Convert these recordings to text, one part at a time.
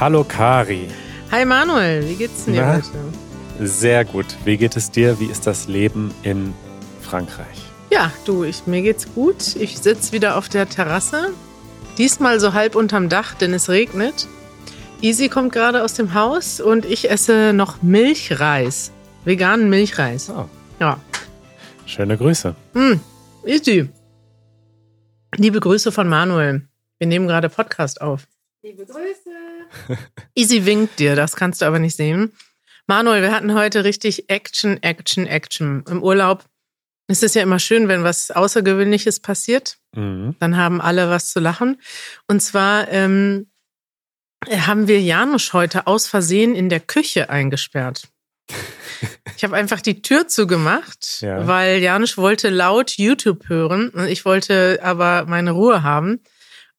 Hallo Kari. Hi Manuel, wie geht's dir Na? heute? Sehr gut. Wie geht es dir? Wie ist das Leben in Frankreich? Ja, du, ich, mir geht's gut. Ich sitze wieder auf der Terrasse. Diesmal so halb unterm Dach, denn es regnet. Easy kommt gerade aus dem Haus und ich esse noch Milchreis. Veganen Milchreis. Oh, Ja. schöne Grüße. Hm, Easy. Liebe Grüße von Manuel. Wir nehmen gerade Podcast auf. Liebe Grüße. Easy winkt dir, das kannst du aber nicht sehen. Manuel, wir hatten heute richtig Action, Action, Action. Im Urlaub ist es ja immer schön, wenn was Außergewöhnliches passiert. Mhm. Dann haben alle was zu lachen. Und zwar ähm, haben wir Janusz heute aus Versehen in der Küche eingesperrt. Ich habe einfach die Tür zugemacht, Ja. weil Janusz wollte laut YouTube hören und ich wollte aber meine Ruhe haben.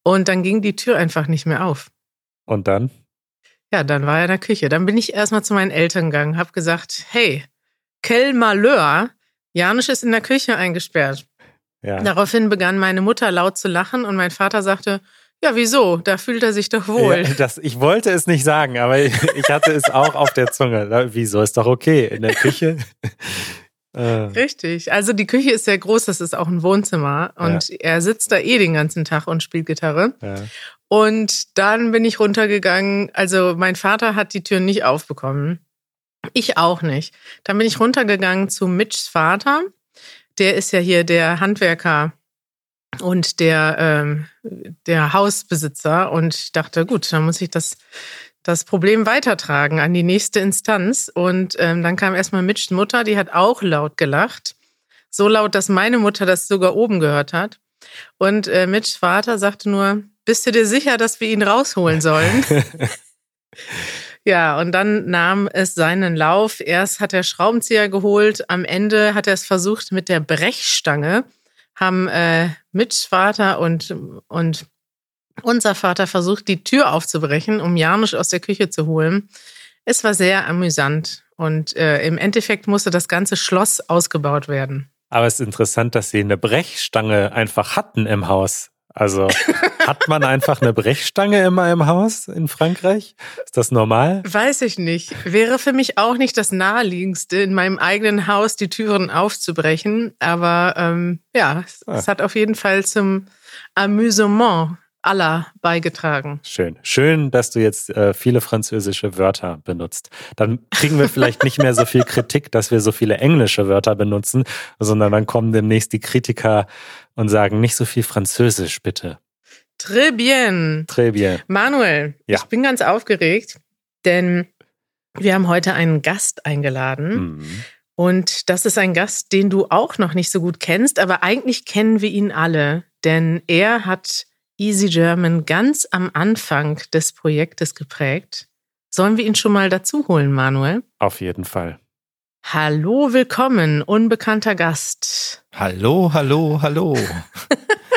Und dann ging die Tür einfach nicht mehr auf. Und dann? Ja, dann war er in der Küche. Dann bin ich erstmal zu meinen Eltern gegangen, habe gesagt, hey, quel malheur, Janusz ist in der Küche eingesperrt. Ja. Daraufhin begann meine Mutter laut zu lachen und mein Vater sagte, ja, wieso? Da fühlt er sich doch wohl. Ja, das, ich wollte es nicht sagen, aber ich, ich hatte es auch auf der Zunge. Wieso ist doch okay in der Küche? Äh, Richtig. Also die Küche ist sehr groß, das ist auch ein Wohnzimmer. Und er sitzt da eh den ganzen Tag und spielt Gitarre. ja. Und dann bin ich runtergegangen. Also mein Vater hat die Tür nicht aufbekommen. Ich auch nicht. Dann bin ich runtergegangen zu Mitchs Vater. Der ist ja hier der Handwerker und der, ähm, der Hausbesitzer. Und ich dachte, gut, dann muss ich das, das Problem weitertragen an die nächste Instanz. Und ähm, dann kam erstmal Mitchs Mutter, die hat auch laut gelacht. So laut, dass meine Mutter das sogar oben gehört hat. Und äh, Mitchs Vater sagte nur, bist du dir sicher, dass wir ihn rausholen sollen? ja, und dann nahm es seinen Lauf. Erst hat er Schraubenzieher geholt, am Ende hat er es versucht mit der Brechstange. Haben äh, Mitchs Vater und, und unser Vater versucht, die Tür aufzubrechen, um Janusz aus der Küche zu holen. Es war sehr amüsant und äh, im Endeffekt musste das ganze Schloss ausgebaut werden. Aber es ist interessant, dass sie eine Brechstange einfach hatten im Haus. Also hat man einfach eine Brechstange immer im Haus in Frankreich? Ist das normal? Weiß ich nicht. Wäre für mich auch nicht das Naheliegendste, in meinem eigenen Haus die Türen aufzubrechen. Aber ähm, ja, Ah. es hat auf jeden Fall zum Amüsement aller beigetragen. Schön. Schön, dass du jetzt äh, viele französische Wörter benutzt. Dann kriegen wir vielleicht nicht mehr so viel Kritik, dass wir so viele englische Wörter benutzen, sondern dann kommen demnächst die Kritiker und sagen nicht so viel Französisch, bitte. Très bien. Très bien. Manuel, Ja. ich bin ganz aufgeregt, denn wir haben heute einen Gast eingeladen. Mhm. Und das ist ein Gast, den du auch noch nicht so gut kennst, aber eigentlich kennen wir ihn alle, denn er hat Easy German ganz am Anfang des Projektes geprägt. Sollen wir ihn schon mal dazu holen, Manuel? Auf jeden Fall. Hallo, willkommen, unbekannter Gast. Hallo, hallo, hallo.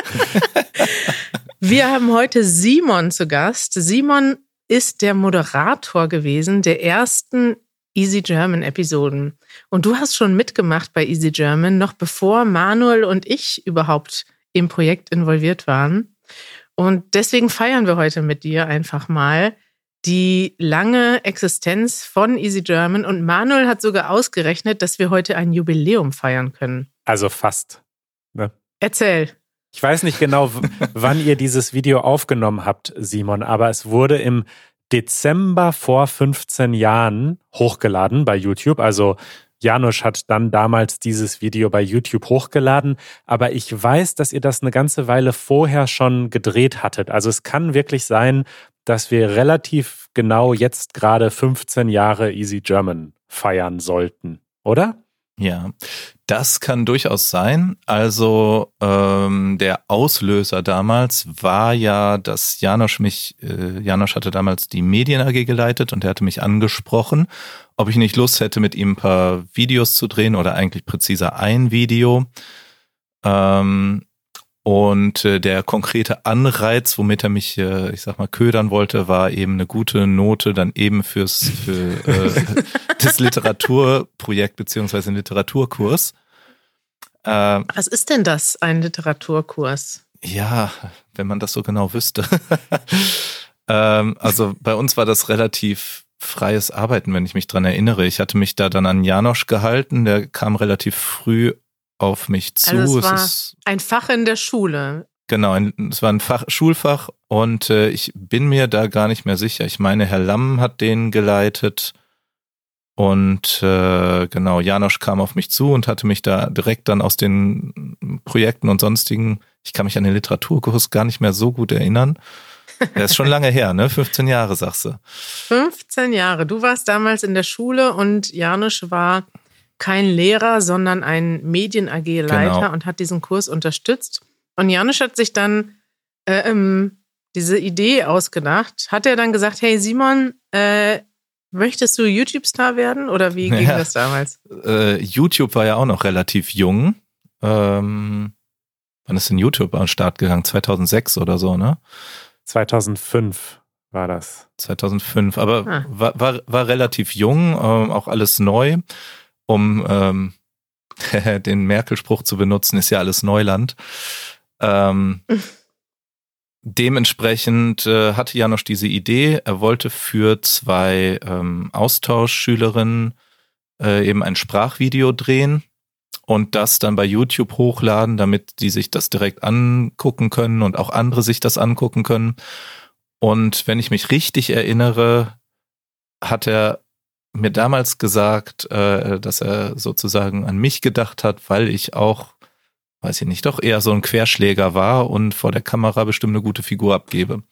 Wir haben heute Simon zu Gast. Simon ist der Moderator gewesen der ersten Easy German Episoden. Und du hast schon mitgemacht bei Easy German, noch bevor Manuel und ich überhaupt im Projekt involviert waren. Und deswegen feiern wir heute mit dir einfach mal die lange Existenz von Easy German. Und Manuel hat sogar ausgerechnet, dass wir heute ein Jubiläum feiern können. Also fast. Erzähl. Ich weiß nicht genau, wann ihr dieses Video aufgenommen habt, Simon, aber es wurde im Dezember vor 15 Jahren hochgeladen bei YouTube. Also Janusz hat dann damals dieses Video bei YouTube hochgeladen, aber ich weiß, dass ihr das eine ganze Weile vorher schon gedreht hattet. Also es kann wirklich sein, dass wir relativ genau jetzt gerade 15 Jahre Easy German feiern sollten, oder? Ja, das kann durchaus sein. Also ähm, der Auslöser damals war ja, dass Janosch mich, äh, Janosch hatte damals die Medien AG geleitet und er hatte mich angesprochen, ob ich nicht Lust hätte, mit ihm ein paar Videos zu drehen oder eigentlich präziser ein Video. Ähm, und äh, der konkrete Anreiz, womit er mich, äh, ich sag mal, ködern wollte, war eben eine gute Note dann eben fürs für äh, das Literaturprojekt beziehungsweise einen Literaturkurs. Äh, Was ist denn das, ein Literaturkurs? ja, wenn man das so genau wüsste. Ähm, also bei uns war das relativ freies Arbeiten, wenn ich mich dran erinnere. Ich hatte mich da dann an Janosch gehalten, der kam relativ früh auf mich zu. Also es war es ein Fach in der Schule. Genau, ein, es war ein Fach, Schulfach und äh, ich bin mir da gar nicht mehr sicher. Ich meine, Herr Lamm hat den geleitet und äh, genau, Janosch kam auf mich zu und hatte mich da direkt dann aus den Projekten und sonstigen, ich kann mich an den Literaturkurs gar nicht mehr so gut erinnern. Der ist schon lange her, ne? 15 Jahre, sagst du. 15 Jahre. Du warst damals in der Schule und Janusz war kein Lehrer, sondern ein Medien-AG-Leiter genau. und hat diesen Kurs unterstützt. Und Janusz hat sich dann äh, ähm, diese Idee ausgedacht. Hat er dann gesagt, hey Simon, äh, möchtest du YouTube-Star werden oder wie ging ja, das damals? Äh, YouTube war ja auch noch relativ jung. Ähm, wann ist denn YouTube an den Start gegangen? 2006 oder so, ne? 2005 war das. 2005, aber ah. war, war, war relativ jung, ähm, auch alles neu. Um ähm, den Merkel-Spruch zu benutzen, ist ja alles Neuland. Ähm, dementsprechend äh, hatte Janosch diese Idee. Er wollte für zwei ähm, Austauschschülerinnen äh, eben ein Sprachvideo drehen und das dann bei YouTube hochladen, damit die sich das direkt angucken können und auch andere sich das angucken können. Und wenn ich mich richtig erinnere, hat er mir damals gesagt, äh, dass er sozusagen an mich gedacht hat, weil ich auch, weiß ich nicht, doch eher so ein Querschläger war und vor der Kamera bestimmt eine gute Figur abgebe.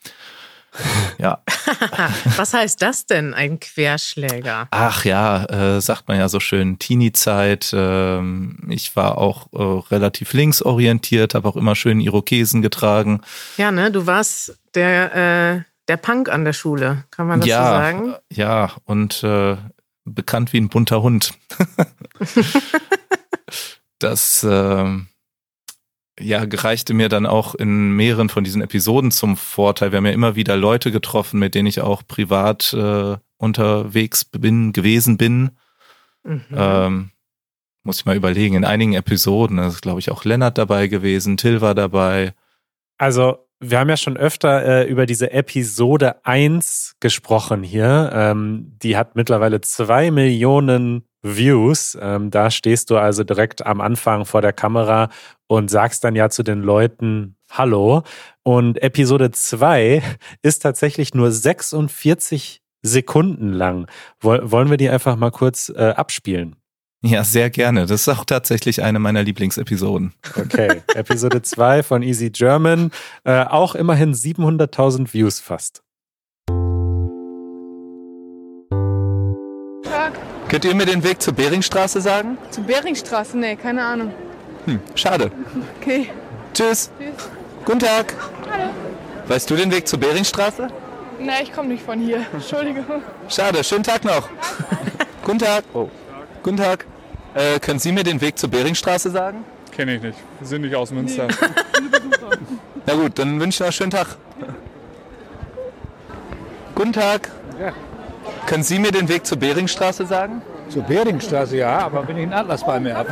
Ja. Was heißt das denn, ein Querschläger? Ach ja, äh, sagt man ja so schön, Teenie-Zeit. Ähm, ich war auch äh, relativ linksorientiert, habe auch immer schön Irokesen getragen. Ja, ne, du warst der, äh, der Punk an der Schule, kann man das ja, so sagen? Ja, und äh, bekannt wie ein bunter Hund. das äh, ja, gereichte mir dann auch in mehreren von diesen Episoden zum Vorteil. Wir haben ja immer wieder Leute getroffen, mit denen ich auch privat äh, unterwegs bin, gewesen bin. Mhm. Ähm, muss ich mal überlegen, in einigen Episoden, da ist glaube ich auch Lennart dabei gewesen, Till war dabei. Also wir haben ja schon öfter äh, über diese Episode 1 gesprochen hier. Ähm, die hat mittlerweile zwei Millionen Views. Ähm, da stehst du also direkt am Anfang vor der Kamera und sagst dann ja zu den Leuten Hallo. Und Episode 2 ist tatsächlich nur 46 Sekunden lang. Wollen wir die einfach mal kurz äh, abspielen? Ja, sehr gerne. Das ist auch tatsächlich eine meiner Lieblingsepisoden. Okay, Episode 2 von Easy German. Äh, auch immerhin 700.000 Views fast. Könnt ihr mir den Weg zur Beringstraße sagen? Zur Beringstraße? Nee, keine Ahnung. Hm, schade. Okay. Tschüss. Tschüss. Guten Tag. Hallo. Weißt du den Weg zur Beringstraße? Nein, ich komme nicht von hier. Entschuldigung. Schade, schönen Tag noch. Guten Tag. Oh. Guten Tag. Äh, können Sie mir den Weg zur Beringstraße sagen? Kenne ich nicht. Wir sind nicht aus Münster. Nee. Na gut, dann wünsche ich noch einen schönen Tag. Guten Tag. Ja. Können Sie mir den Weg zur Beringstraße sagen? Zur Beringstraße, ja, aber wenn ich einen Atlas bei mir habe.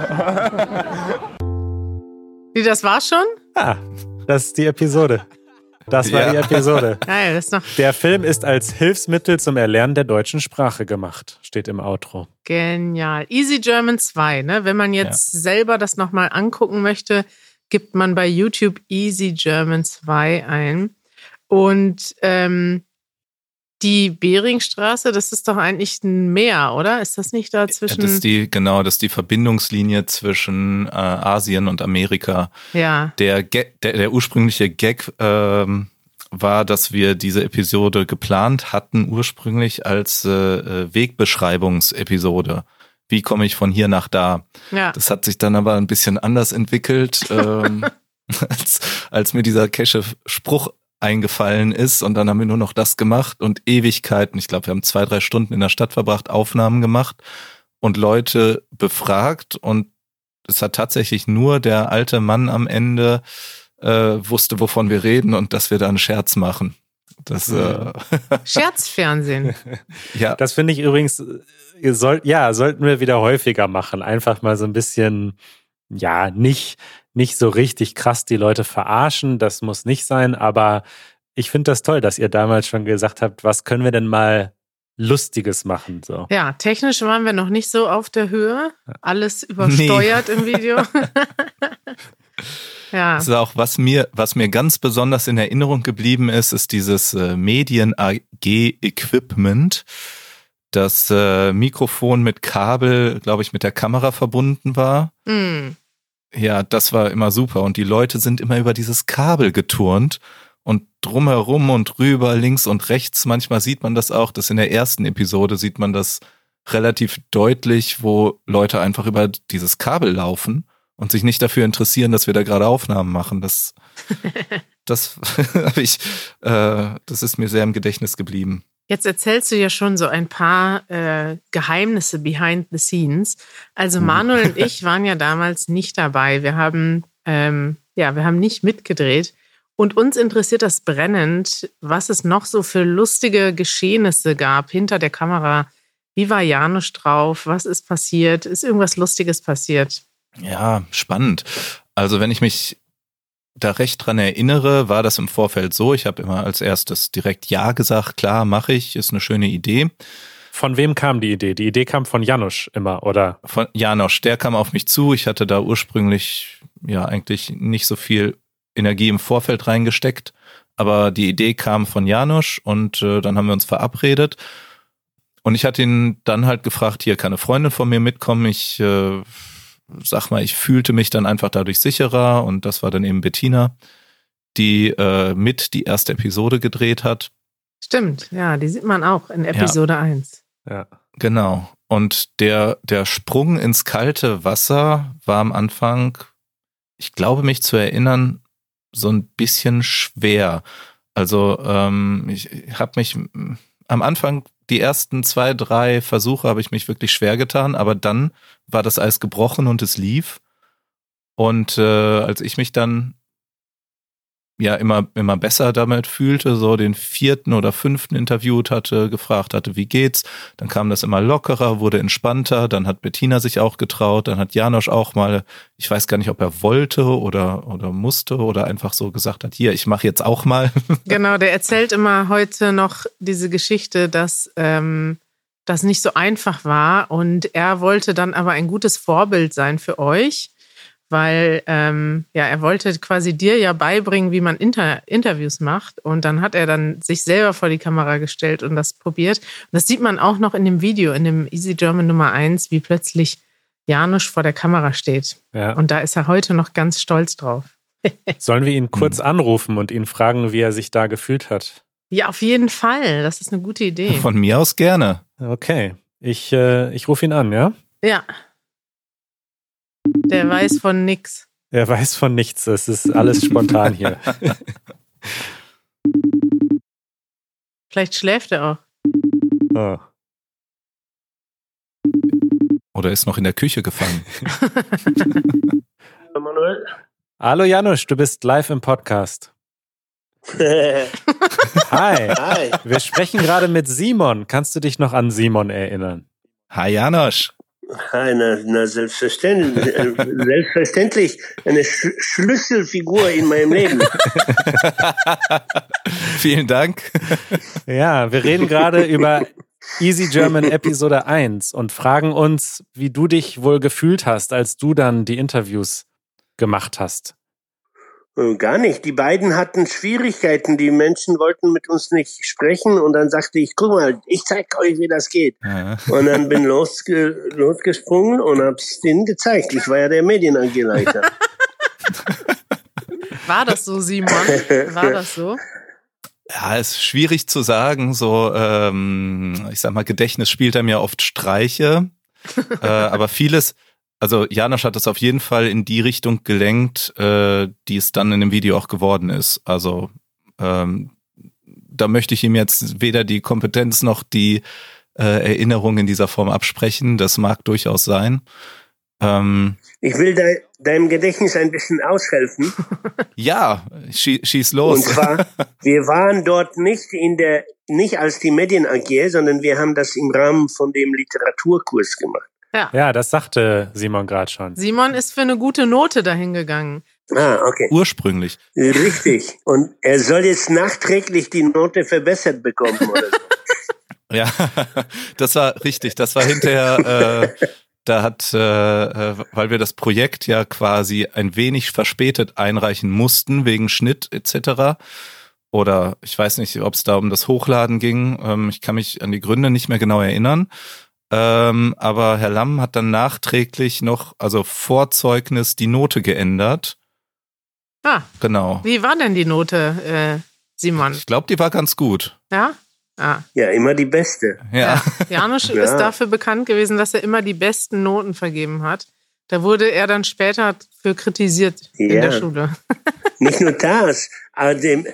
Wie, das war schon? Ah, das ist die Episode. Das war ja. die Episode. Geil, das ist noch. Der Film ist als Hilfsmittel zum Erlernen der deutschen Sprache gemacht, steht im Outro. Genial. Easy German 2, ne? Wenn man jetzt ja. selber das nochmal angucken möchte, gibt man bei YouTube Easy German 2 ein. Und ähm, die Beringstraße, das ist doch eigentlich ein Meer, oder? Ist das nicht da zwischen? Ja, das ist die, genau, das ist die Verbindungslinie zwischen äh, Asien und Amerika. Ja. Der, Gag, der, der ursprüngliche Gag ähm, war, dass wir diese Episode geplant hatten, ursprünglich als äh, äh Wegbeschreibungsepisode. Wie komme ich von hier nach da? Ja. Das hat sich dann aber ein bisschen anders entwickelt. ähm, als, als mir dieser Kesche-Spruch eingefallen ist und dann haben wir nur noch das gemacht und Ewigkeiten. Ich glaube, wir haben zwei, drei Stunden in der Stadt verbracht, Aufnahmen gemacht und Leute befragt und es hat tatsächlich nur der alte Mann amEnde äh, wusste, wovon wir reden und dass wir da einen Scherz machen. Das, äh Scherzfernsehen. ja. Das finde ich übrigens, ihr sollt, ja, sollten wir wieder häufiger machen. Einfach mal so ein bisschen, ja, nicht, nicht so richtig krass die Leute verarschen, das muss nicht sein, aber ich finde das toll, dass ihr damals schon gesagt habt, was können wir denn mal Lustiges machen. So. Ja, technisch waren wir noch nicht so auf der Höhe. Alles übersteuert nee. im Video. ja. Das ist auch, was mir, was mir ganz besonders in Erinnerung geblieben ist, ist dieses äh, Medien AG Equipment. Das äh, Mikrofon mit Kabel, glaube ich, mit der Kamera verbunden war. Mm. Ja, das war immer super. Und die Leute sind immer über dieses Kabel geturnt und drumherum und rüber, links und rechts. Manchmal sieht man das auch, das in der ersten Episode sieht man das relativ deutlich, wo Leute einfach über dieses Kabel laufen und sich nicht dafür interessieren, dass wir da gerade Aufnahmen machen. Das, das habe ich, äh, das ist mir sehr im Gedächtnis geblieben. Jetzt erzählst du ja schon so ein paar äh, Geheimnisse behind the scenes. Also hm. Manuel und ich waren ja damals nicht dabei. Wir haben ähm, ja, wir haben nicht mitgedreht. Und uns interessiert das brennend, was es noch so für lustige Geschehnisse gab hinter der Kamera. Wie war Janusz drauf? Was ist passiert? Ist irgendwas Lustiges passiert? Ja, spannend. Also wenn ich mich da recht dran erinnere, war das im Vorfeld so. Ich habe immer als erstes direkt Ja gesagt, klar, mache ich, ist eine schöne Idee. Von wem kam die Idee? Die Idee kam von Janusz immer, oder? Von Janusz, der kam auf mich zu. Ich hatte da ursprünglich ja eigentlich nicht so viel Energie im Vorfeld reingesteckt. Aber die Idee kam von Janusz und äh, dann haben wir uns verabredet. Und ich hatte ihn dann halt gefragt, hier kann eine Freundin von mir mitkommen. Ich äh, sag mal, ich fühlte mich dann einfach dadurch sicherer und das war dann eben Bettina, die äh, mit die erste Episode gedreht hat. Stimmt, ja, die sieht man auch in Episode ja. 1. Ja. Genau. Und der, der Sprung ins kalte Wasser war am Anfang, ich glaube mich zu erinnern, so ein bisschen schwer. Also ähm, ich habe mich am Anfang die ersten zwei, drei Versuche habe ich mich wirklich schwer getan, aber dann war das Eis gebrochen und es lief. Und äh, als ich mich dann ja immer, immer besser damit fühlte, so den vierten oder fünften interviewt hatte, gefragt hatte, wie geht's, dann kam das immer lockerer, wurde entspannter, dann hat Bettina sich auch getraut, dann hat Janosch auch mal, ich weiß gar nicht, ob er wollte oder, oder musste oder einfach so gesagt hat, hier, ich mache jetzt auch mal. Genau, der erzählt immer heute noch diese Geschichte, dass ähm, das nicht so einfach war und er wollte dann aber ein gutes Vorbild sein für euch weil ähm, ja, er wollte quasi dir ja beibringen, wie man Inter Interviews macht. Und dann hat er dann sich selber vor die Kamera gestellt und das probiert. Und das sieht man auch noch in dem Video, in dem Easy German Nummer 1, wie plötzlich Janusz vor der Kamera steht. Ja. Und da ist er heute noch ganz stolz drauf. Sollen wir ihn kurz hm. anrufen und ihn fragen, wie er sich da gefühlt hat? Ja, auf jeden Fall. Das ist eine gute Idee. Von mir aus gerne. Okay. Ich, äh, ich rufe ihn an, ja? Ja. Der weiß von nix. Er weiß von nichts. Es ist alles spontan hier. Vielleicht schläft er auch. Oh. Oder ist noch in der Küche gefangen. Manuel. Hallo Janusz, du bist live im Podcast. Hi. Hi. Wir sprechen gerade mit Simon. Kannst du dich noch an Simon erinnern? Hi Janusz. Na, na selbstverständlich, äh, selbstverständlich eine Sch Schlüsselfigur in meinem Leben. Vielen Dank. Ja, wir reden gerade über Easy German Episode 1 und fragen uns, wie du dich wohl gefühlt hast, als du dann die Interviews gemacht hast. Äh, gar nicht. Die beiden hatten Schwierigkeiten. Die Menschen wollten mit uns nicht sprechen und dann sagte ich, guck mal, ich zeig euch, wie das geht. Ja. Und dann bin losge losgesprungen und hab's denen gezeigt. Ich war ja der Medienangeleiter. War das so, Simon? War das so? Ja, ist schwierig zu sagen. So, ähm, ich sag mal, Gedächtnis spielt einem ja oft Streiche. äh, aber vieles, also Janosch hat es auf jeden Fall in die Richtung gelenkt, äh, die es dann in dem Video auch geworden ist. Also ähm, da möchte ich ihm jetzt weder die Kompetenz noch die äh, Erinnerung in dieser Form absprechen. Das mag durchaus sein. Ähm, ich will de deinem Gedächtnis ein bisschen aushelfen. ja, schie schieß los. Und zwar, wir waren dort nicht in der, nicht als die Medien AG, sondern wir haben das im Rahmen von dem Literaturkurs gemacht. Ja. ja, das sagte Simon gerade schon. Simon ist für eine gute Note dahin gegangen. Ah, okay. Ursprünglich. Richtig. Und er soll jetzt nachträglich die Note verbessert bekommen oder so. Ja, das war richtig. Das war hinterher, äh, da hat, äh, äh, weil wir das Projekt ja quasi ein wenig verspätet einreichen mussten wegen Schnitt etc. Oder ich weiß nicht, ob es da um das Hochladen ging. Ähm, ich kann mich an die Gründe nicht mehr genau erinnern. Ähm, aber Herr Lamm hat dann nachträglich noch, also Vorzeugnis, die Note geändert. Ah, Genau. wie war denn die Note, äh, Simon? Ich glaube, die war ganz gut. Ja? Ah. Ja, immer die beste. Ja. Janusz Ja. ist dafür bekannt gewesen, dass er immer die besten Noten vergeben hat. Da wurde er dann später für kritisiert in Ja. der Schule. Nicht nur das, aber dem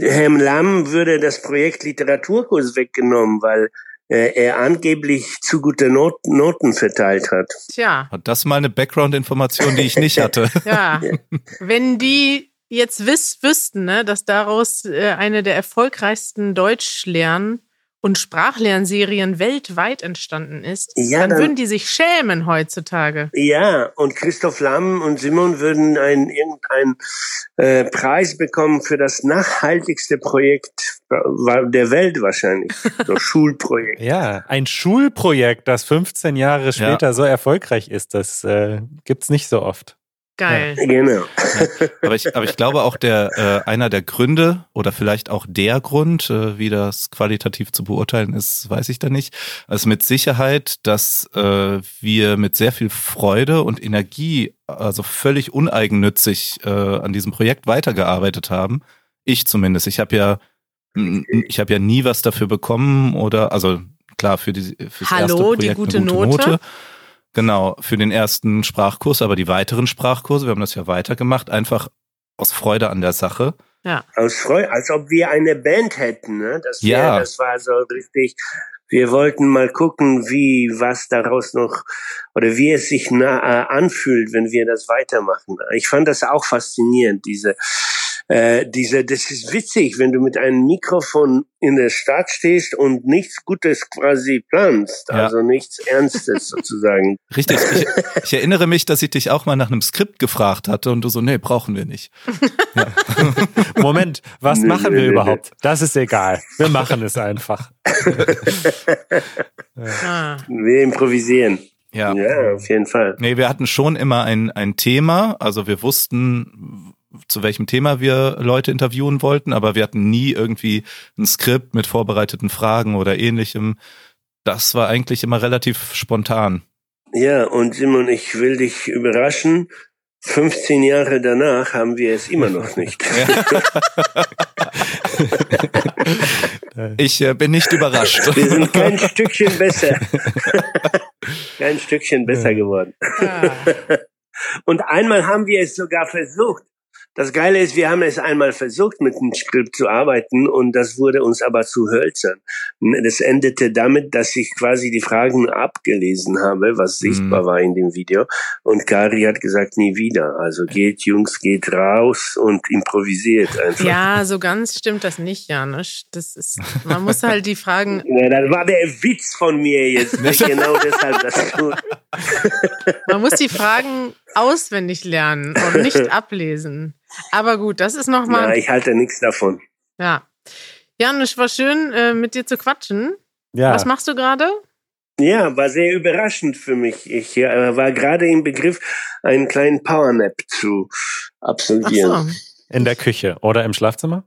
Herrn Lamm würde das Projekt Literaturkurs weggenommen, weil er angeblich zu gute Not Noten verteilt hat. Tja, Hat das mal eine Background-Information, die ich nicht hatte? ja. Wenn die jetzt wiss, wüssten, ne, dass daraus äh, eine der erfolgreichsten Deutschlern- und Sprachlernserien weltweit entstanden ist, Ja, dann, dann- würden die sich schämen heutzutage. Ja, und Christoph Lamm und Simon würden einen irgendeinen äh, Preis bekommen für das nachhaltigste Projekt der Welt wahrscheinlich. So Schulprojekt. Ja, ein Schulprojekt, das 15 Jahre später so erfolgreich ist, das äh, gibt's nicht so oft. Geil. Genau. Aber ich, aber ich glaube auch der äh, einer der Gründe oder vielleicht auch der Grund, äh, wie das qualitativ zu beurteilen ist, weiß ich da nicht. Also mit Sicherheit, dass äh, wir mit sehr viel Freude und Energie, also völlig uneigennützig äh, an diesem Projekt weitergearbeitet haben. Ich zumindest. Ich habe ja ich habe ja nie was dafür bekommen oder also klar für die fürs Hallo, erste die Projekt gute eine gute Note. Note. Genau, für den ersten Sprachkurs, aber die weiteren Sprachkurse, wir haben das ja weitergemacht, einfach aus Freude an der Sache. Ja. Aus Freude, als ob wir eine Band hätten. Ne? Das, wär, Ja. das war so richtig. Wir wollten mal gucken, wie was daraus noch oder wie es sich na, äh, anfühlt, wenn wir das weitermachen. Ich fand das auch faszinierend, diese äh, diese, das ist witzig, wenn du mit einem Mikrofon in der Stadt stehst und nichts Gutes quasi planst, Ja. also nichts Ernstes sozusagen. Richtig. Ich, ich erinnere mich, dass ich dich auch mal nach einem Skript gefragt hatte und du so, nee, brauchen wir nicht. Moment, was Nee, machen nee, wir nee, überhaupt? Das ist egal. Wir machen es einfach. Ah. Wir improvisieren. Ja. Ja, auf jeden Fall. Nee, wir hatten schon immer ein, ein Thema, also wir wussten, zu welchem Thema wir Leute interviewen wollten, aber wir hatten nie irgendwie ein Skript mit vorbereiteten Fragen oder ähnlichem. Das war eigentlich immer relativ spontan. Ja, und Simon, ich will dich überraschen. 15 Jahre danach haben wir es immer noch nicht. Ich äh, bin nicht überrascht. Wir sind kein Stückchen besser. kein Stückchen besser geworden. Ah. Und einmal haben wir es sogar versucht. Das Geile ist, wir haben es einmal versucht, mit dem Skript zu arbeiten und das wurde uns aber zu hölzern. Das endete damit, dass ich quasi die Fragen abgelesen habe, was sichtbar war in dem Video. Und Kari hat gesagt, nie wieder. Also geht, Jungs, geht raus und improvisiert einfach. Ja, so ganz stimmt das nicht, Janusz. Das ist, man muss halt die Fragen. Ja, das war der Witz von mir jetzt. genau deshalb das tut. Man muss die Fragen auswendig lernen und nicht ablesen. Aber gut, das ist Ja, nochmal. ich halte nichts davon. Ja. Janusz, war schön, äh, mit dir zu quatschen. Ja. Was machst du gerade? Ja, war sehr überraschend für mich. Ich äh, war gerade im Begriff, einen kleinen Powernap zu Ach absolvieren. so. In der Küche oder im Schlafzimmer?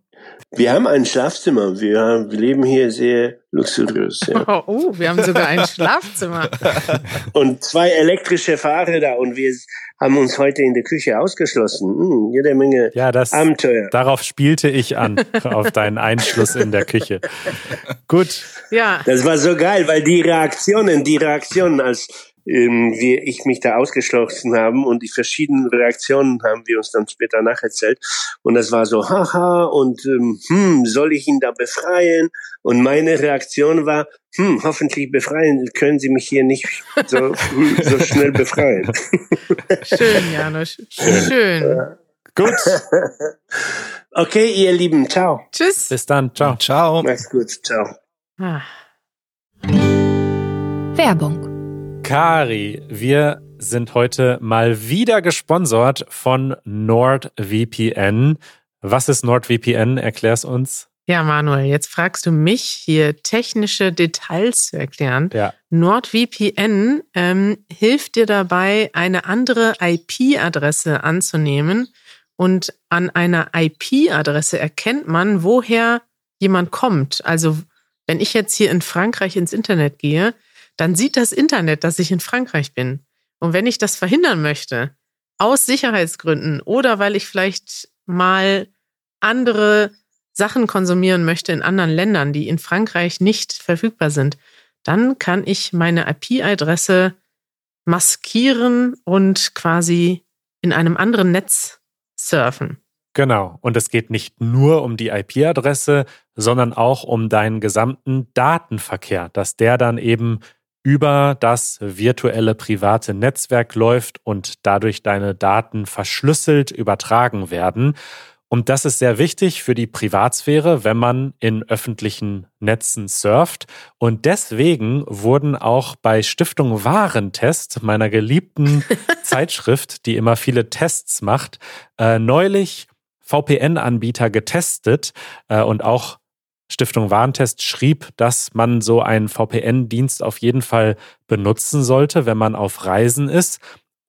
Wir haben ein Schlafzimmer. Wir, haben, wir leben hier sehr luxuriös. Ja. Oh, oh, wir haben sogar ein Schlafzimmer. Und zwei elektrische Fahrräder und wir haben uns heute in der Küche ausgeschlossen. Hm, jede Menge Ja, das, Abenteuer. darauf spielte ich an, auf deinen Einschluss in der Küche. Gut, Ja. Das war so geil, weil die Reaktionen, die Reaktionen, als ähm, wir, ich mich da ausgeschlossen haben und die verschiedenen Reaktionen haben wir uns dann später nacherzählt. Und das war so, haha, und ähm, hm, soll ich ihn da befreien? Und meine Reaktion war, hm, hoffentlich befreien, können Sie mich hier nicht so, so schnell befreien. Schön, Janusz. Schön. gut. Okay, ihr Lieben, ciao. Tschüss. Bis dann. Ciao. Ciao. Macht's gut, ciao. Ah. Werbung. Kari, wir sind heute mal wieder gesponsert von NordVPN. Was ist NordVPN? Erklär's uns. Ja, Manuel, jetzt fragst du mich hier technische Details zu erklären. Ja. NordVPN ähm, hilft dir dabei, eine andere IP-Adresse anzunehmen. Und an einer IP-Adresse erkennt man, woher jemand kommt. Also wenn ich jetzt hier in Frankreich ins Internet gehe, dann sieht das Internet, dass ich in Frankreich bin. Und wenn ich das verhindern möchte, aus Sicherheitsgründen oder weil ich vielleicht mal andere Sachen konsumieren möchte in anderen Ländern, die in Frankreich nicht verfügbar sind, dann kann ich meine IP-Adresse maskieren und quasi in einem anderen Netz surfen. Genau. Und es geht nicht nur um die IP-Adresse, sondern auch um deinen gesamten Datenverkehr, dass der dann eben über das virtuelle private Netzwerk läuft und dadurch deine Daten verschlüsselt übertragen werden. Und das ist sehr wichtig für die Privatsphäre, wenn man in öffentlichen Netzen surft. Und deswegen wurden auch bei Stiftung Warentest, meiner geliebten Zeitschrift, die immer viele Tests macht, äh, neulich VPN-Anbieter getestet äh, und auch Stiftung Warentest schrieb, dass man so einen VPN-Dienst auf jeden Fall benutzen sollte, wenn man auf Reisen ist.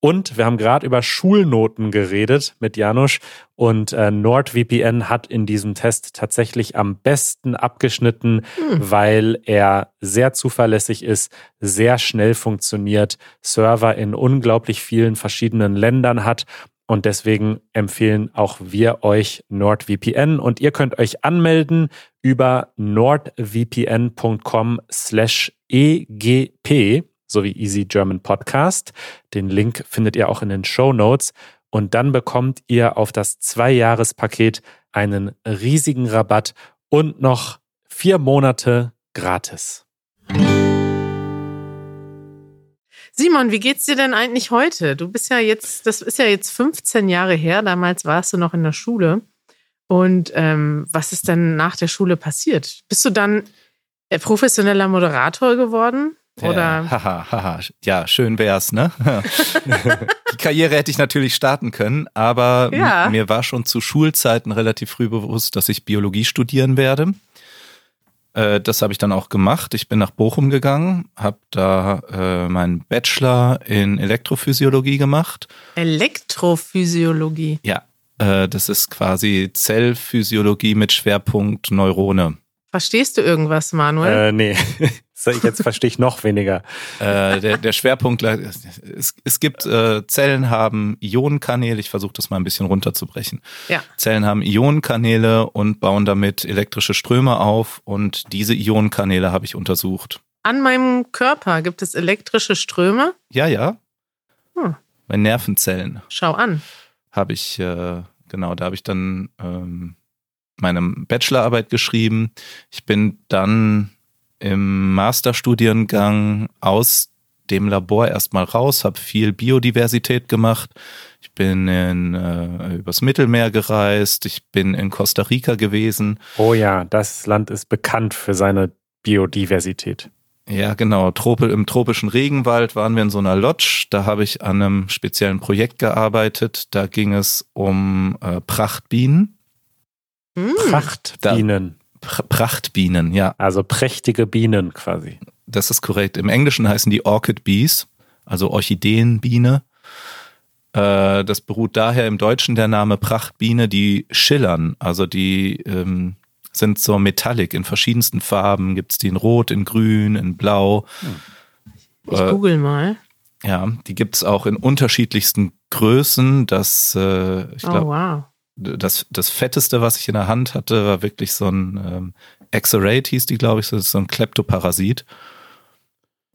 Und wir haben gerade über Schulnoten geredet mit Janusz und äh, NordVPN hat in diesem Test tatsächlich am besten abgeschnitten, hm. weil er sehr zuverlässig ist, sehr schnell funktioniert, Server in unglaublich vielen verschiedenen Ländern hat und deswegen empfehlen auch wir euch NordVPN und ihr könnt euch anmelden über nordvpn.com slash egp sowie Easy German Podcast. Den Link findet ihr auch in den Show Notes. Und dann bekommt ihr auf das Zwei-Jahres-Paket einen riesigen Rabatt und noch vier Monate gratis. Simon, wie geht's dir denn eigentlich heute? Du bist ja jetzt, das ist ja jetzt 15 Jahre her. Damals warst du noch in der Schule. Und ähm, was ist denn nach der Schule passiert? Bist du dann äh, professioneller Moderator geworden? Oder? Ja, haha, haha. ja, schön wär's, ne? Die Karriere hätte ich natürlich starten können, aber ja. mir war schon zu Schulzeiten relativ früh bewusst, dass ich Biologie studieren werde. Äh, das habe ich dann auch gemacht. Ich bin nach Bochum gegangen, habe da äh, meinen Bachelor in Elektrophysiologie gemacht. Elektrophysiologie? Ja, äh, das ist quasi Zellphysiologie mit Schwerpunkt Neurone. Verstehst du irgendwas, Manuel? Äh, nee. Jetzt verstehe ich noch weniger. Äh, der, der Schwerpunkt, es, es gibt äh, Zellen haben Ionenkanäle, ich versuche das mal ein bisschen runterzubrechen. Ja. Zellen haben Ionenkanäle und bauen damit elektrische Ströme auf und diese Ionenkanäle habe ich untersucht. An meinem Körper gibt es elektrische Ströme? Ja, ja. Hm. Bei Nervenzellen. Schau an. Habe ich, äh, genau, da habe ich dann ähm, meine Bachelorarbeit geschrieben. Ich bin dann im Masterstudiengang aus dem Labor erstmal raus, habe viel Biodiversität gemacht. Ich bin in, äh, übers Mittelmeer gereist, ich bin in Costa Rica gewesen. Oh ja, das Land ist bekannt für seine Biodiversität. Ja, genau. Trope, Im tropischen Regenwald waren wir in so einer Lodge. Da habe ich an einem speziellen Projekt gearbeitet. Da ging es um äh, Prachtbienen. Hm. Prachtbienen. Prachtbienen, ja. Also prächtige Bienen quasi. Das ist korrekt. Im Englischen heißen die Orchid Bees, also Orchideenbiene. Äh, das beruht daher im Deutschen der Name Prachtbiene, die schillern. Also die ähm, sind so metallic in verschiedensten Farben. Gibt es die in Rot, in Grün, in Blau. Ich äh, google mal. Ja, die gibt es auch in unterschiedlichsten Größen. Das, äh, ich glaube, oh, wow das, das Fetteste, was ich in der Hand hatte, war wirklich so ein ähm, Exorate, hieß die, glaube ich, das ist so ein Kleptoparasit.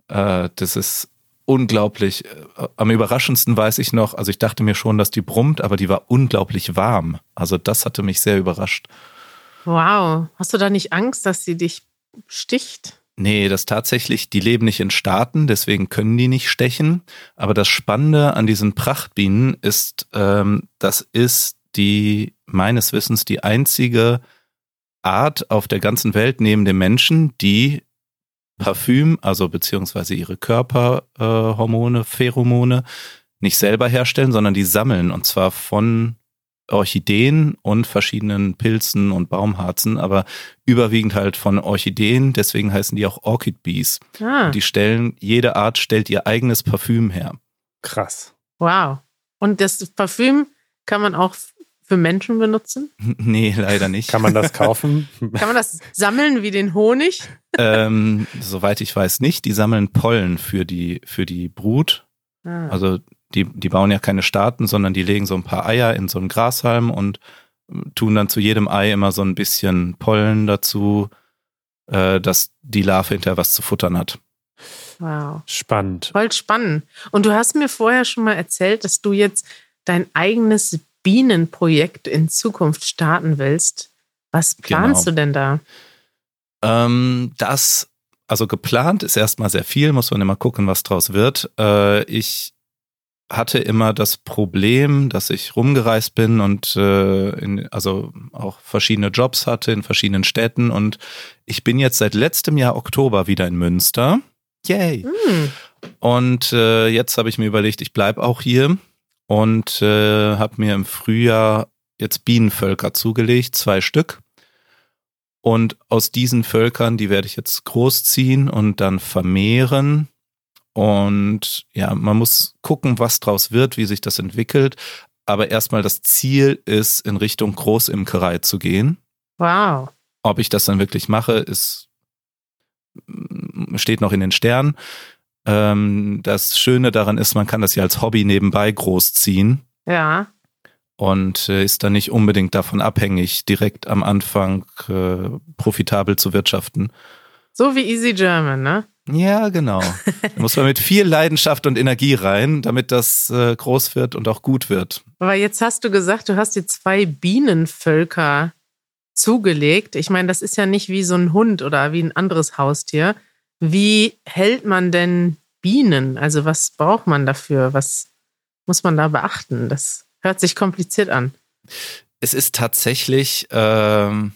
Äh, das ist unglaublich. Äh, am überraschendsten weiß ich noch, also ich dachte mir schon, dass die brummt, aber die war unglaublich warm. Also das hatte mich sehr überrascht. Wow. Hast du da nicht Angst, dass sie dich sticht? Nee, das tatsächlich, die leben nicht in Staaten, deswegen können die nicht stechen. Aber das Spannende an diesen Prachtbienen ist, ähm, das ist die meines Wissens die einzige Art auf der ganzen Welt neben dem Menschen, die Parfüm, also beziehungsweise ihre Körperhormone, äh, Pheromone, nicht selber herstellen, sondern die sammeln und zwar von Orchideen und verschiedenen Pilzen und Baumharzen, aber überwiegend halt von Orchideen, deswegen heißen die auch Orchid Bees. Ah. die stellen, jede Art stellt ihr eigenes Parfüm her. Krass. Wow. Und das Parfüm kann man auch für Menschen benutzen? Nee, leider nicht. Kann man das kaufen? kann man das sammeln wie den Honig? ähm, soweit ich weiß nicht. Die sammeln Pollen für die, für die Brut. Ah. Also die, die bauen ja keine Staaten, sondern die legen so ein paar Eier in so einen Grashalm und tun dann zu jedem Ei immer so ein bisschen Pollen dazu, äh, dass die Larve hinterher was zu futtern hat. Wow. Spannend. Voll spannend. Und du hast mir vorher schon mal erzählt, dass du jetzt dein eigenes Bienenprojekt in Zukunft starten willst. Was planst genau. du denn da? Ähm, das, also geplant ist erstmal sehr viel, muss man immer gucken, was draus wird. Äh, ich hatte immer das Problem, dass ich rumgereist bin und äh, in, also auch verschiedene Jobs hatte in verschiedenen Städten und ich bin jetzt seit letztem Jahr Oktober wieder in Münster. Yay! Mm. Und äh, jetzt habe ich mir überlegt, ich bleibe auch hier und äh, habe mir im Frühjahr jetzt Bienenvölker zugelegt, zwei Stück. Und aus diesen Völkern, die werde ich jetzt großziehen und dann vermehren. Und ja, man muss gucken, was draus wird, wie sich das entwickelt. Aber erstmal das Ziel ist, in Richtung Großimkerei zu gehen. Wow. Ob ich das dann wirklich mache, ist, steht noch in den Sternen. Ähm, das Schöne daran ist, man kann das ja als Hobby nebenbei großziehen. Ja. Und äh, ist dann nicht unbedingt davon abhängig, direkt am Anfang äh, profitabel zu wirtschaften. So wie Easy German, ne? Ja, genau. Da muss man mit viel Leidenschaft und Energie rein, damit das äh, groß wird und auch gut wird. Aber jetzt hast du gesagt, du hast dir zwei Bienenvölker zugelegt. Ich meine, das ist ja nicht wie so ein Hund oder wie ein anderes Haustier. Wie hält man denn Bienen? Also was braucht man dafür? Was muss man da beachten? Das hört sich kompliziert an. Es ist tatsächlich ähm,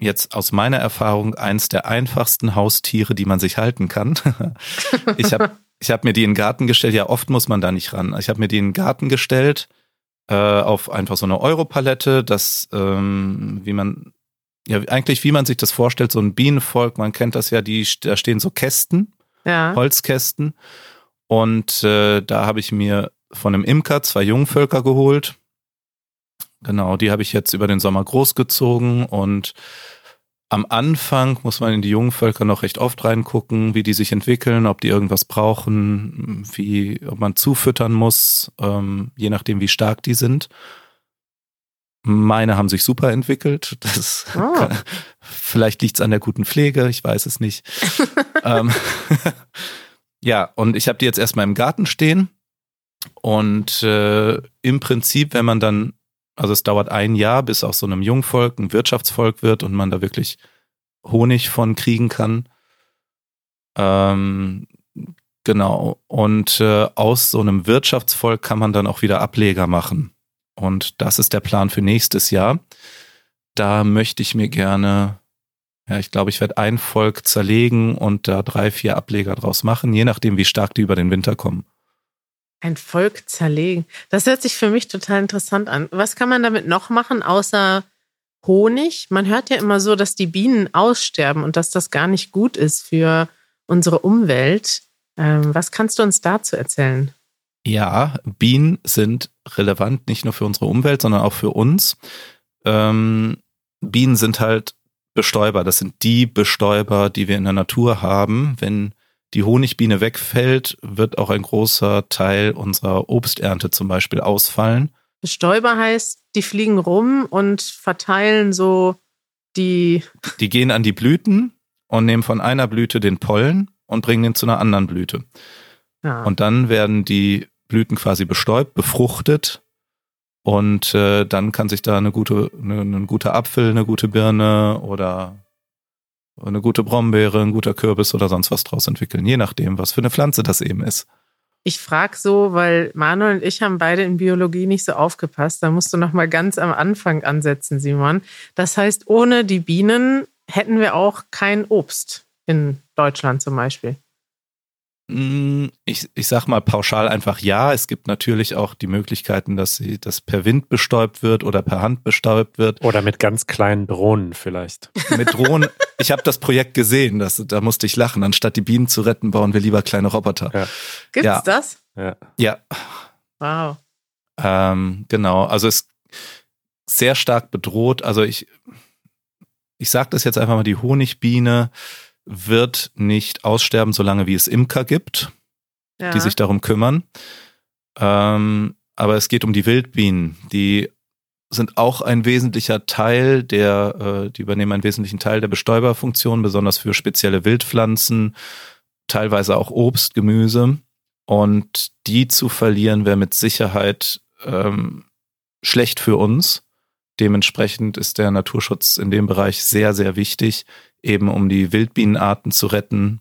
jetzt aus meiner Erfahrung eins der einfachsten Haustiere, die man sich halten kann. ich habe ich hab mir die in den Garten gestellt. Ja, oft muss man da nicht ran. Ich habe mir die in den Garten gestellt äh, auf einfach so eine Europalette, das ähm, wie man ja, eigentlich wie man sich das vorstellt, so ein Bienenvolk, man kennt das ja, die, da stehen so Kästen, ja. Holzkästen. Und äh, da habe ich mir von einem Imker zwei Jungvölker geholt. Genau, die habe ich jetzt über den Sommer großgezogen und am Anfang muss man in die Jungvölker noch recht oft reingucken, wie die sich entwickeln, ob die irgendwas brauchen, wie, ob man zufüttern muss, ähm, je nachdem, wie stark die sind. Meine haben sich super entwickelt. Das oh. kann, vielleicht liegt es an der guten Pflege, ich weiß es nicht. ähm, ja, und ich habe die jetzt erstmal im Garten stehen. Und äh, im Prinzip, wenn man dann, also es dauert ein Jahr, bis aus so einem Jungvolk ein Wirtschaftsvolk wird und man da wirklich Honig von kriegen kann. Ähm, genau. Und äh, aus so einem Wirtschaftsvolk kann man dann auch wieder Ableger machen. Und das ist der Plan für nächstes Jahr. Da möchte ich mir gerne, ja, ich glaube, ich werde ein Volk zerlegen und da drei, vier Ableger draus machen, je nachdem, wie stark die über den Winter kommen. Ein Volk zerlegen. Das hört sich für mich total interessant an. Was kann man damit noch machen, außer Honig? Man hört ja immer so, dass die Bienen aussterben und dass das gar nicht gut ist für unsere Umwelt. Ähm, was kannst du uns dazu erzählen? Ja, Bienen sind relevant nicht nur für unsere Umwelt, sondern auch für uns. Ähm, Bienen sind halt Bestäuber. Das sind die Bestäuber, die wir in der Natur haben. Wenn die Honigbiene wegfällt, wird auch ein großer Teil unserer Obsternte zum Beispiel ausfallen. Bestäuber heißt, die fliegen rum und verteilen so die. Die gehen an die Blüten und nehmen von einer Blüte den Pollen und bringen ihn zu einer anderen Blüte. Ja. Und dann werden die Blüten quasi bestäubt, befruchtet und äh, dann kann sich da eine gute, eine, ein guter Apfel, eine gute Birne oder eine gute Brombeere, ein guter Kürbis oder sonst was draus entwickeln, je nachdem, was für eine Pflanze das eben ist. Ich frage so, weil Manuel und ich haben beide in Biologie nicht so aufgepasst. Da musst du noch mal ganz am Anfang ansetzen, Simon. Das heißt, ohne die Bienen hätten wir auch kein Obst in Deutschland zum Beispiel? Mm, ich, ich sag mal pauschal einfach ja. Es gibt natürlich auch die Möglichkeiten, dass sie das per Wind bestäubt wird oder per Hand bestäubt wird. Oder mit ganz kleinen Drohnen vielleicht. Mit Drohnen. ich habe das Projekt gesehen, das, da musste ich lachen. Anstatt die Bienen zu retten, bauen wir lieber kleine Roboter. Ja. Gibt's ja. das? Ja. Ja. Wow. Ähm, genau. Also es ist sehr stark bedroht. Also ich, ich sage das jetzt einfach mal, die Honigbiene wird nicht aussterben, solange wie es Imker gibt, ja. die sich darum kümmern. Ähm, aber es geht um die Wildbienen, die sind auch ein wesentlicher Teil der, äh, die übernehmen einen wesentlichen Teil der Bestäuberfunktion, besonders für spezielle Wildpflanzen, teilweise auch Obst, Gemüse. Und die zu verlieren wäre mit Sicherheit ähm, schlecht für uns. Dementsprechend ist der Naturschutz in dem Bereich sehr, sehr wichtig, eben um die Wildbienenarten zu retten,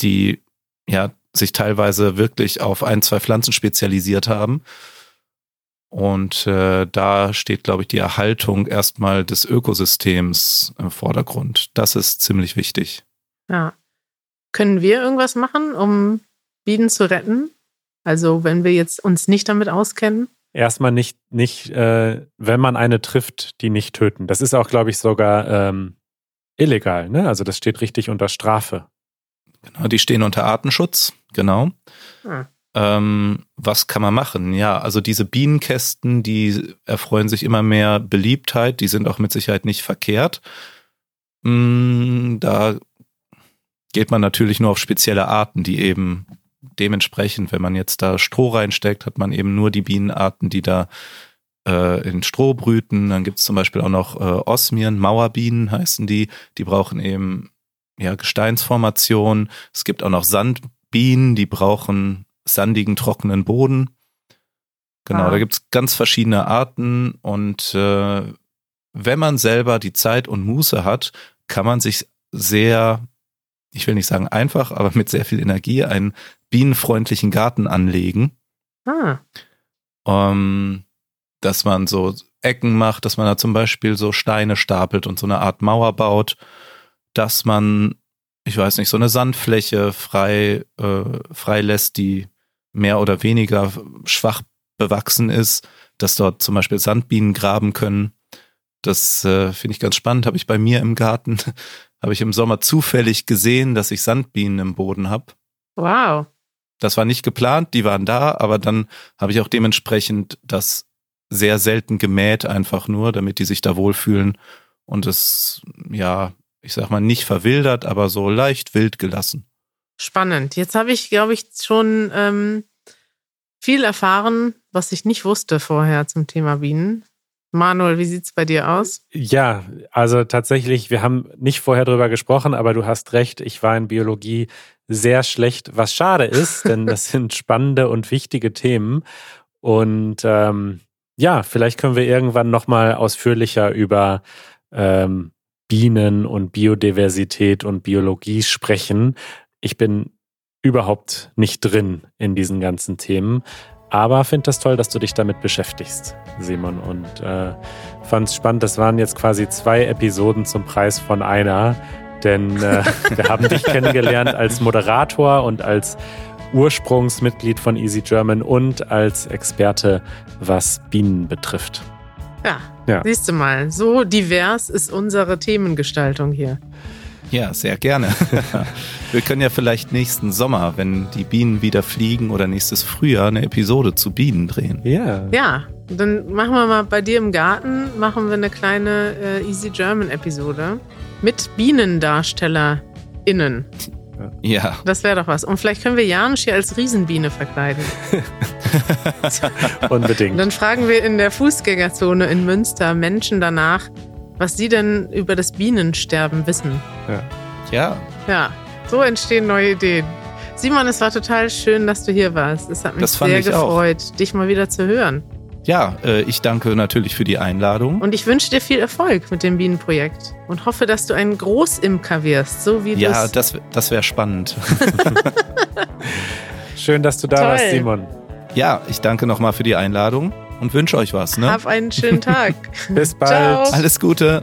die ja sich teilweise wirklich auf ein, zwei Pflanzen spezialisiert haben. Und äh, da steht, glaube ich, die Erhaltung erstmal des Ökosystems im Vordergrund. Das ist ziemlich wichtig. Ja. Können wir irgendwas machen, um Bienen zu retten? Also wenn wir jetzt uns nicht damit auskennen? Erstmal nicht, nicht äh, wenn man eine trifft, die nicht töten. Das ist auch, glaube ich, sogar ähm, illegal, ne? Also das steht richtig unter Strafe. Genau, die stehen unter Artenschutz, genau. Hm. Ähm, was kann man machen? Ja, also diese Bienenkästen, die erfreuen sich immer mehr Beliebtheit, die sind auch mit Sicherheit nicht verkehrt. Mm, da geht man natürlich nur auf spezielle Arten, die eben dementsprechend, wenn man jetzt da Stroh reinsteckt, hat man eben nur die Bienenarten, die da äh, in Stroh brüten. Dann gibt es zum Beispiel auch noch äh, Osmien, Mauerbienen heißen die. Die brauchen eben ja, Gesteinsformation. Es gibt auch noch Sandbienen, die brauchen sandigen, trockenen Boden. Genau, ah. da gibt es ganz verschiedene Arten und äh, wenn man selber die Zeit und Muße hat, kann man sich sehr, ich will nicht sagen einfach, aber mit sehr viel Energie einen bienenfreundlichen Garten anlegen. Ah. Um, dass man so Ecken macht, dass man da zum Beispiel so Steine stapelt und so eine Art Mauer baut, dass man, ich weiß nicht, so eine Sandfläche frei, äh, frei lässt, die mehr oder weniger schwach bewachsen ist, dass dort zum Beispiel Sandbienen graben können. Das äh, finde ich ganz spannend. Habe ich bei mir im Garten, habe ich im Sommer zufällig gesehen, dass ich Sandbienen im Boden habe. Wow. Das war nicht geplant, die waren da, aber dann habe ich auch dementsprechend das sehr selten gemäht, einfach nur, damit die sich da wohlfühlen und es, ja, ich sag mal, nicht verwildert, aber so leicht wild gelassen. Spannend. Jetzt habe ich, glaube ich, schon ähm, viel erfahren, was ich nicht wusste vorher zum Thema Bienen. Manuel, wie sieht's bei dir aus? Ja, also tatsächlich, wir haben nicht vorher drüber gesprochen, aber du hast recht, ich war in Biologie sehr schlecht, was schade ist, denn das sind spannende und wichtige Themen. Und ähm, ja, vielleicht können wir irgendwann nochmal ausführlicher über ähm, Bienen und Biodiversität und Biologie sprechen. Ich bin überhaupt nicht drin in diesen ganzen Themen, aber finde das toll, dass du dich damit beschäftigst, Simon. Und äh, fand es spannend, das waren jetzt quasi zwei Episoden zum Preis von einer, denn äh, wir haben dich kennengelernt als Moderator und als Ursprungsmitglied von Easy German und als Experte, was Bienen betrifft. Ja, ja, siehst du mal, so divers ist unsere Themengestaltung hier. Ja, sehr gerne. Wir können ja vielleicht nächsten Sommer, wenn die Bienen wieder fliegen oder nächstes Frühjahr eine Episode zu Bienen drehen. Ja. Ja, dann machen wir mal bei dir im Garten, machen wir eine kleine äh, Easy German Episode mit BienendarstellerInnen. Ja. Das wäre doch was. Und vielleicht können wir Janusz hier als Riesenbiene verkleiden. Unbedingt. Und dann fragen wir in der Fußgängerzone in Münster Menschen danach, was sie denn über das Bienensterben wissen. Ja. Ja. Ja, so entstehen neue Ideen. Simon, es war total schön, dass du hier warst. Es hat mich sehr gefreut, auch. dich mal wieder zu hören. Ja, äh, ich danke natürlich für die Einladung. Und ich wünsche dir viel Erfolg mit dem Bienenprojekt und hoffe, dass du ein Großimker wirst, so wie du. Ja, das, das wäre spannend. Schön, dass du da Toll. warst, Simon. Ja, ich danke nochmal für die Einladung und wünsche euch was. Ne? Hab einen schönen Tag. Bis bald. Ciao. Alles Gute.